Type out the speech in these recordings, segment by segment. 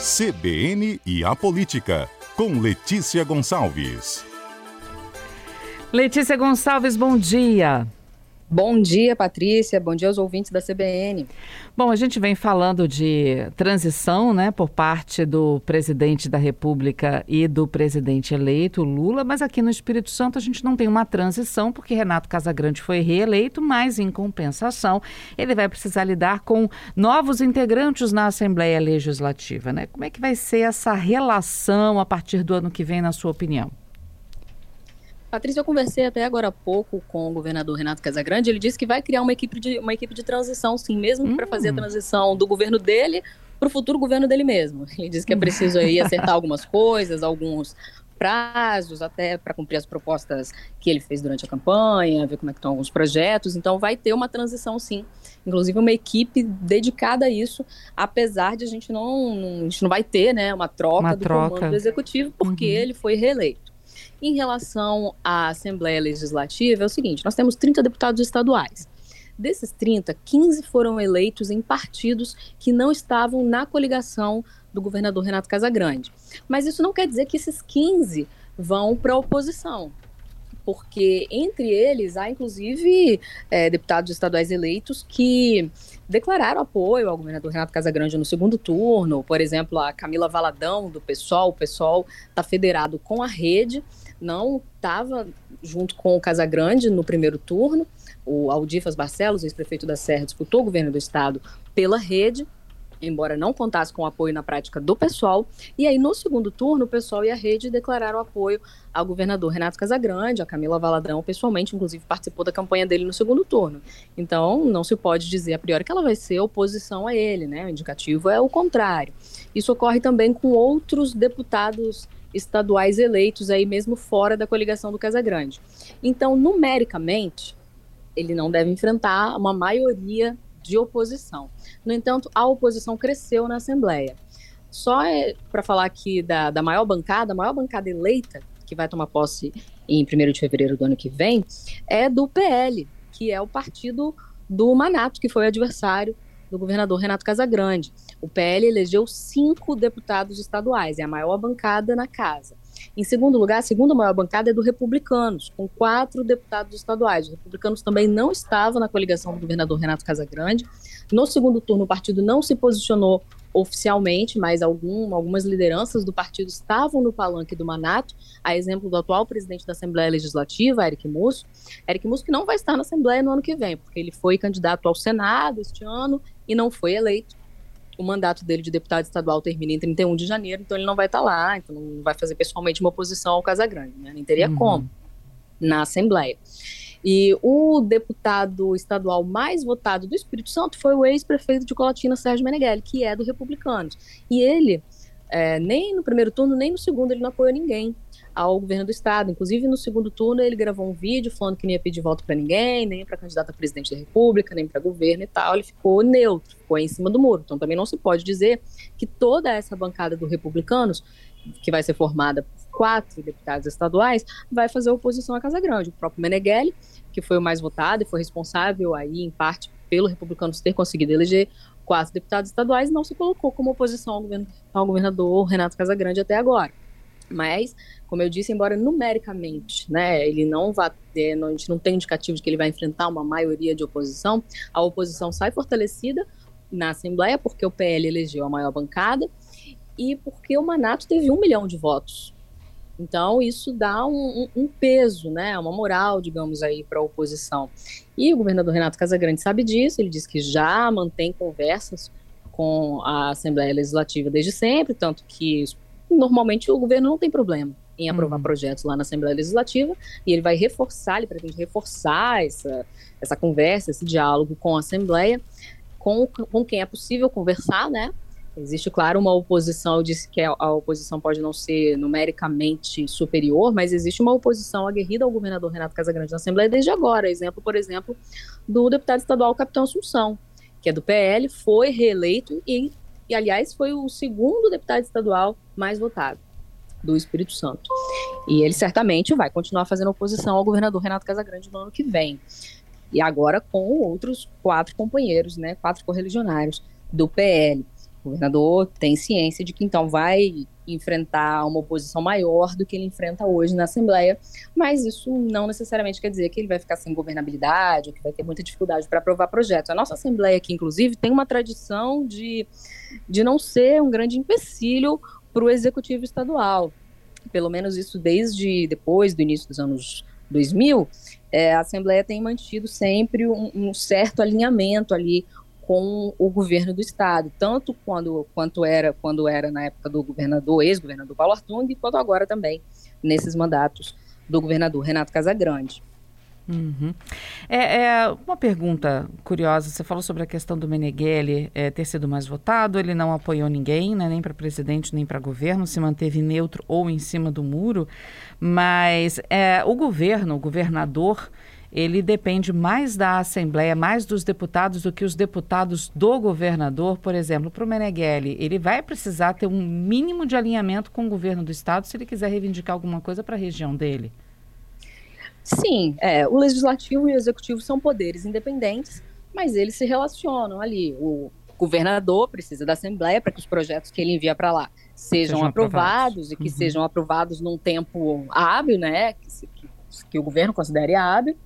CBN e a Política, com Letícia Gonçalves. Letícia Gonçalves, bom dia. Bom dia, Patrícia. Bom dia aos ouvintes da CBN. Bom, a gente vem falando de transição, né, por parte do presidente da República e do presidente eleito, Lula, mas aqui no Espírito Santo a gente não tem uma transição, porque Renato Casagrande foi reeleito, mas em compensação ele vai precisar lidar com novos integrantes na Assembleia Legislativa, né? Como é que vai ser essa relação a partir do ano que vem, na sua opinião? Patrícia, eu conversei até agora há pouco com o governador Renato Casagrande. Ele disse que vai criar uma equipe de, uma equipe de transição, sim, mesmo hum. para fazer a transição do governo dele para o futuro governo dele mesmo. Ele disse que é preciso aí acertar algumas coisas, alguns prazos, até para cumprir as propostas que ele fez durante a campanha, ver como é que estão alguns projetos. Então vai ter uma transição, sim. Inclusive uma equipe dedicada a isso, apesar de a gente não, não a gente não vai ter, né, uma troca uma do troca. comando do executivo, porque uhum. ele foi reeleito. Em relação à Assembleia Legislativa, é o seguinte: nós temos 30 deputados estaduais. Desses 30, 15 foram eleitos em partidos que não estavam na coligação do governador Renato Casagrande. Mas isso não quer dizer que esses 15 vão para a oposição porque entre eles há inclusive é, deputados estaduais eleitos que declararam apoio ao governador Renato Casagrande no segundo turno, por exemplo, a Camila Valadão do PSOL, o PSOL está federado com a rede, não estava junto com o Casagrande no primeiro turno. O Aldifas Barcelos, ex-prefeito da Serra, disputou o governo do estado pela rede, embora não contasse com o apoio na prática do pessoal. E aí, no segundo turno, o pessoal e a rede declararam apoio ao governador Renato Casagrande, a Camila Valadão, pessoalmente, inclusive, participou da campanha dele no segundo turno. Então, não se pode dizer a priori que ela vai ser oposição a ele, né? O indicativo é o contrário. Isso ocorre também com outros deputados estaduais eleitos aí mesmo fora da coligação do Casagrande. Então, numericamente, ele não deve enfrentar uma maioria de oposição. No entanto, a oposição cresceu na Assembleia. Só é para falar aqui da, da maior bancada, a maior bancada eleita, que vai tomar posse em 1 de fevereiro do ano que vem, é do PL, que é o partido do Manato, que foi adversário do governador Renato Casagrande. O PL elegeu cinco deputados estaduais, é a maior bancada na casa. Em segundo lugar, a segunda maior bancada é do Republicanos, com quatro deputados estaduais. Os Republicanos também não estavam na coligação do governador Renato Casagrande. No segundo turno, o partido não se posicionou oficialmente, mas algum, algumas lideranças do partido estavam no palanque do Manato, a exemplo do atual presidente da Assembleia Legislativa, Eric Musso. Eric Musso que não vai estar na Assembleia no ano que vem, porque ele foi candidato ao Senado este ano e não foi eleito. O mandato dele de deputado estadual termina em 31 de janeiro, então ele não vai estar lá, então não vai fazer pessoalmente uma oposição ao Casagrande, né? Nem teria uhum. como na Assembleia. E o deputado estadual mais votado do Espírito Santo foi o ex-prefeito de Colatina, Sérgio Meneghelli, que é do Republicanos. E ele, é, nem no primeiro turno, nem no segundo, ele não apoiou ninguém ao governo do estado. Inclusive, no segundo turno, ele gravou um vídeo falando que não ia pedir voto para ninguém, nem para candidato a presidente da República, nem para governo e tal. Ele ficou neutro, ficou em cima do muro. Então, também não se pode dizer que toda essa bancada do Republicanos, que vai ser formada por quatro deputados estaduais, vai fazer oposição à Casa Grande. O próprio Meneghelli, que foi o mais votado e foi responsável aí, em parte, pelo Republicanos ter conseguido eleger quatro deputados estaduais, não se colocou como oposição ao, govern ao governador Renato Casagrande até agora. Mas, como eu disse, embora numericamente né, ele não vá ter, a gente não tem indicativo de que ele vai enfrentar uma maioria de oposição, a oposição sai fortalecida na Assembleia, porque o PL elegeu a maior bancada e porque o Manato teve um milhão de votos. Então, isso dá um, um, um peso, né, uma moral, digamos, aí para a oposição. E o governador Renato Casagrande sabe disso, ele diz que já mantém conversas com a Assembleia Legislativa desde sempre, tanto que normalmente o governo não tem problema em aprovar uhum. projetos lá na Assembleia Legislativa e ele vai reforçar, ele pretende reforçar essa, essa conversa, esse diálogo com a Assembleia, com, com quem é possível conversar, né? Existe, claro, uma oposição, eu disse que a oposição pode não ser numericamente superior, mas existe uma oposição aguerrida ao governador Renato Casagrande na Assembleia desde agora. Exemplo, por exemplo, do deputado estadual Capitão Assunção, que é do PL, foi reeleito e e aliás foi o segundo deputado estadual mais votado do Espírito Santo. E ele certamente vai continuar fazendo oposição ao governador Renato Casagrande no ano que vem. E agora com outros quatro companheiros, né, quatro correligionários do PL. O governador tem ciência de que então vai enfrentar uma oposição maior do que ele enfrenta hoje na Assembleia, mas isso não necessariamente quer dizer que ele vai ficar sem governabilidade ou que vai ter muita dificuldade para aprovar projetos. A nossa Assembleia aqui, inclusive, tem uma tradição de, de não ser um grande empecilho para o Executivo Estadual. Pelo menos isso desde depois do início dos anos 2000, é, a Assembleia tem mantido sempre um, um certo alinhamento ali com o governo do estado, tanto quando quanto era quando era na época do governador, ex-governador Paulo Artung, quanto agora também nesses mandatos do governador Renato Casagrande. Uhum. É, é, uma pergunta curiosa. Você falou sobre a questão do Meneghelli é, ter sido mais votado. Ele não apoiou ninguém, né, nem para presidente nem para governo, se manteve neutro ou em cima do muro. Mas é, o governo, o governador, ele depende mais da Assembleia, mais dos deputados do que os deputados do governador. Por exemplo, para o Meneghelli, ele vai precisar ter um mínimo de alinhamento com o governo do estado se ele quiser reivindicar alguma coisa para a região dele. Sim, é, o legislativo e o executivo são poderes independentes, mas eles se relacionam ali. O governador precisa da Assembleia para que os projetos que ele envia para lá sejam, sejam aprovados, aprovados, e que uhum. sejam aprovados num tempo hábil, né? Que, que, que o governo considere hábil.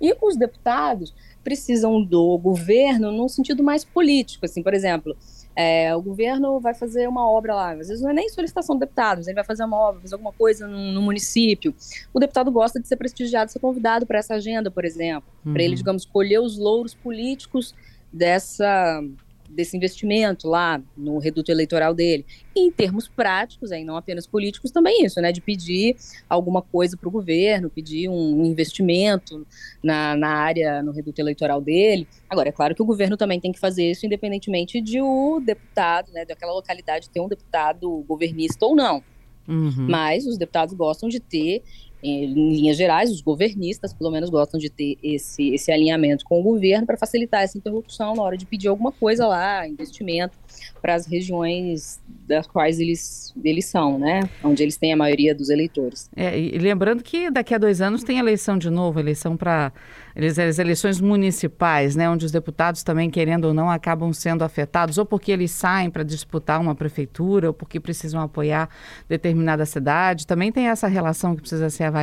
E os deputados precisam do governo num sentido mais político, assim, por exemplo, é, o governo vai fazer uma obra lá, às vezes não é nem solicitação do deputado, ele vai fazer uma obra, fazer alguma coisa no, no município. O deputado gosta de ser prestigiado, ser convidado para essa agenda, por exemplo, uhum. para ele, digamos, colher os louros políticos dessa desse investimento lá no reduto eleitoral dele. E em termos práticos, aí não apenas políticos, também isso, né? De pedir alguma coisa para o governo, pedir um investimento na, na área, no reduto eleitoral dele. Agora, é claro que o governo também tem que fazer isso, independentemente de o deputado, né, daquela localidade ter um deputado governista ou não. Uhum. Mas os deputados gostam de ter em linhas gerais, os governistas, pelo menos, gostam de ter esse, esse alinhamento com o governo para facilitar essa interlocução na hora de pedir alguma coisa lá, investimento para as regiões das quais eles, eles são, né? Onde eles têm a maioria dos eleitores. É, e lembrando que daqui a dois anos tem eleição de novo, eleição para as eleições municipais, né? Onde os deputados também, querendo ou não, acabam sendo afetados, ou porque eles saem para disputar uma prefeitura, ou porque precisam apoiar determinada cidade. Também tem essa relação que precisa ser avaliada.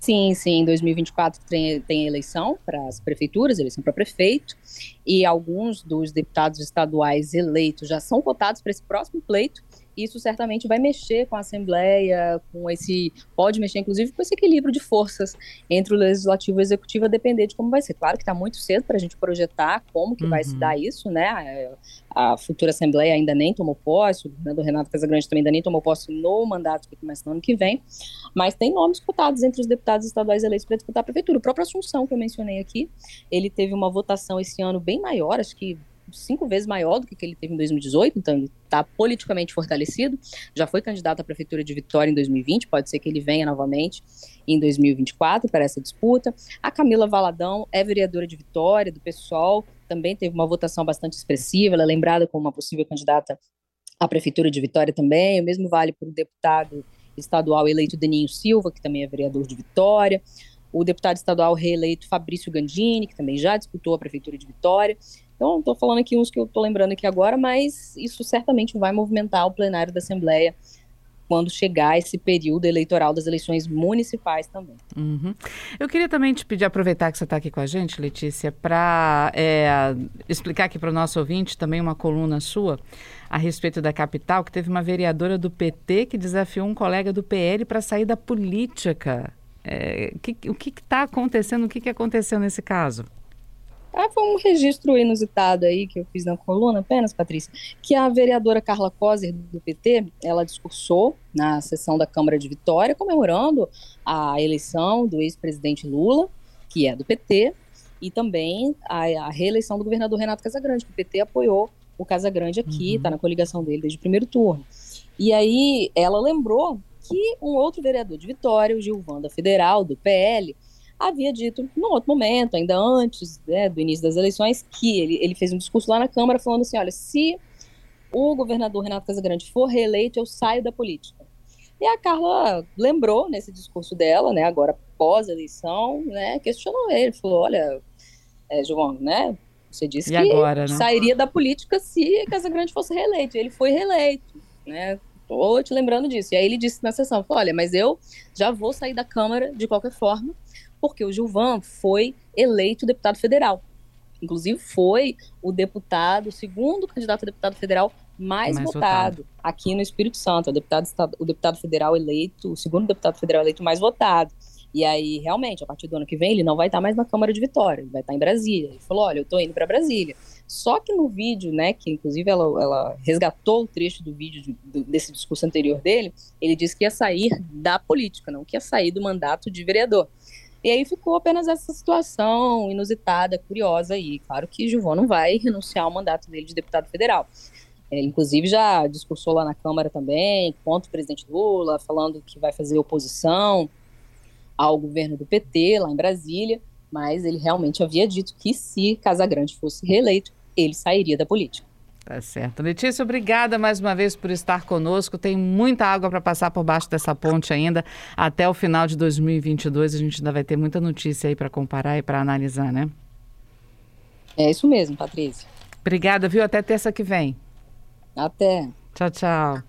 Sim, sim. Em 2024 tem, tem eleição para as prefeituras, eleição para prefeito, e alguns dos deputados estaduais eleitos já são cotados para esse próximo pleito. Isso certamente vai mexer com a Assembleia, com esse. pode mexer, inclusive, com esse equilíbrio de forças entre o legislativo e o executivo, a depender de como vai ser. Claro que está muito cedo para a gente projetar como que uhum. vai se uhum. dar isso, né? A futura Assembleia ainda nem tomou posse, o governador Renato Casagrande também ainda nem tomou posse no mandato que começa no ano que vem, mas tem nomes cotados entre os deputados estaduais eleitos para disputar a prefeitura. O próprio Assunção, que eu mencionei aqui, ele teve uma votação esse ano bem maior, acho que cinco vezes maior do que ele teve em 2018, então ele está politicamente fortalecido. Já foi candidato à prefeitura de Vitória em 2020, pode ser que ele venha novamente em 2024 para essa disputa. A Camila Valadão é vereadora de Vitória, do PSOL, também teve uma votação bastante expressiva, ela é lembrada como uma possível candidata à Prefeitura de Vitória também, o mesmo vale para o deputado estadual eleito Deninho Silva, que também é vereador de Vitória, o deputado estadual reeleito Fabrício Gandini, que também já disputou a Prefeitura de Vitória. Então, estou falando aqui uns que eu estou lembrando aqui agora, mas isso certamente vai movimentar o plenário da Assembleia quando chegar esse período eleitoral das eleições municipais também. Uhum. Eu queria também te pedir, aproveitar que você está aqui com a gente, Letícia, para é, explicar aqui para o nosso ouvinte também uma coluna sua a respeito da capital, que teve uma vereadora do PT que desafiou um colega do PL para sair da política. É, que, o que está acontecendo? O que, que aconteceu nesse caso? Ah, foi um registro inusitado aí que eu fiz na coluna apenas, Patrícia, que a vereadora Carla Coser, do PT, ela discursou na sessão da Câmara de Vitória, comemorando a eleição do ex-presidente Lula, que é do PT, e também a, a, reeleição do governador Renato Casagrande, que o PT apoiou o Casagrande aqui, está uhum. na coligação dele desde o primeiro turno. E aí ela lembrou que um outro vereador de Vitória, o Gilvanda Federal, do PL, havia dito, num outro momento, ainda antes né, do início das eleições, que ele, ele fez um discurso lá na Câmara falando assim: olha, se o governador Renato Casagrande for reeleito, eu saio da política. E a Carla lembrou nesse discurso dela, né, agora pós-eleição, né, questionou ele, falou: olha, é, João, né, Você disse e que agora, né? sairia da política se Casagrande fosse reeleito. Ele foi reeleito, né? Tô te lembrando disso. E aí ele disse na sessão, olha, mas eu já vou sair da Câmara de qualquer forma, porque o Gilvan foi eleito deputado federal. Inclusive foi o deputado, o segundo candidato a deputado federal mais, mais votado, votado, aqui no Espírito Santo. O deputado, o deputado federal eleito, o segundo deputado federal eleito mais votado. E aí, realmente, a partir do ano que vem, ele não vai estar mais na Câmara de Vitória, ele vai estar em Brasília. Ele falou: olha, eu estou indo para Brasília. Só que no vídeo, né, que inclusive ela, ela resgatou o trecho do vídeo de, do, desse discurso anterior dele, ele disse que ia sair da política, não que ia sair do mandato de vereador. E aí ficou apenas essa situação inusitada, curiosa aí. Claro que Gilvão não vai renunciar ao mandato dele de deputado federal. Ele, inclusive, já discursou lá na Câmara também, contra o presidente Lula, falando que vai fazer oposição ao governo do PT lá em Brasília, mas ele realmente havia dito que se Casagrande fosse reeleito, ele sairia da política. Tá certo. Letícia, obrigada mais uma vez por estar conosco. Tem muita água para passar por baixo dessa ponte ainda. Até o final de 2022 a gente ainda vai ter muita notícia aí para comparar e para analisar, né? É isso mesmo, Patrícia. Obrigada, viu? Até terça que vem. Até. Tchau, tchau.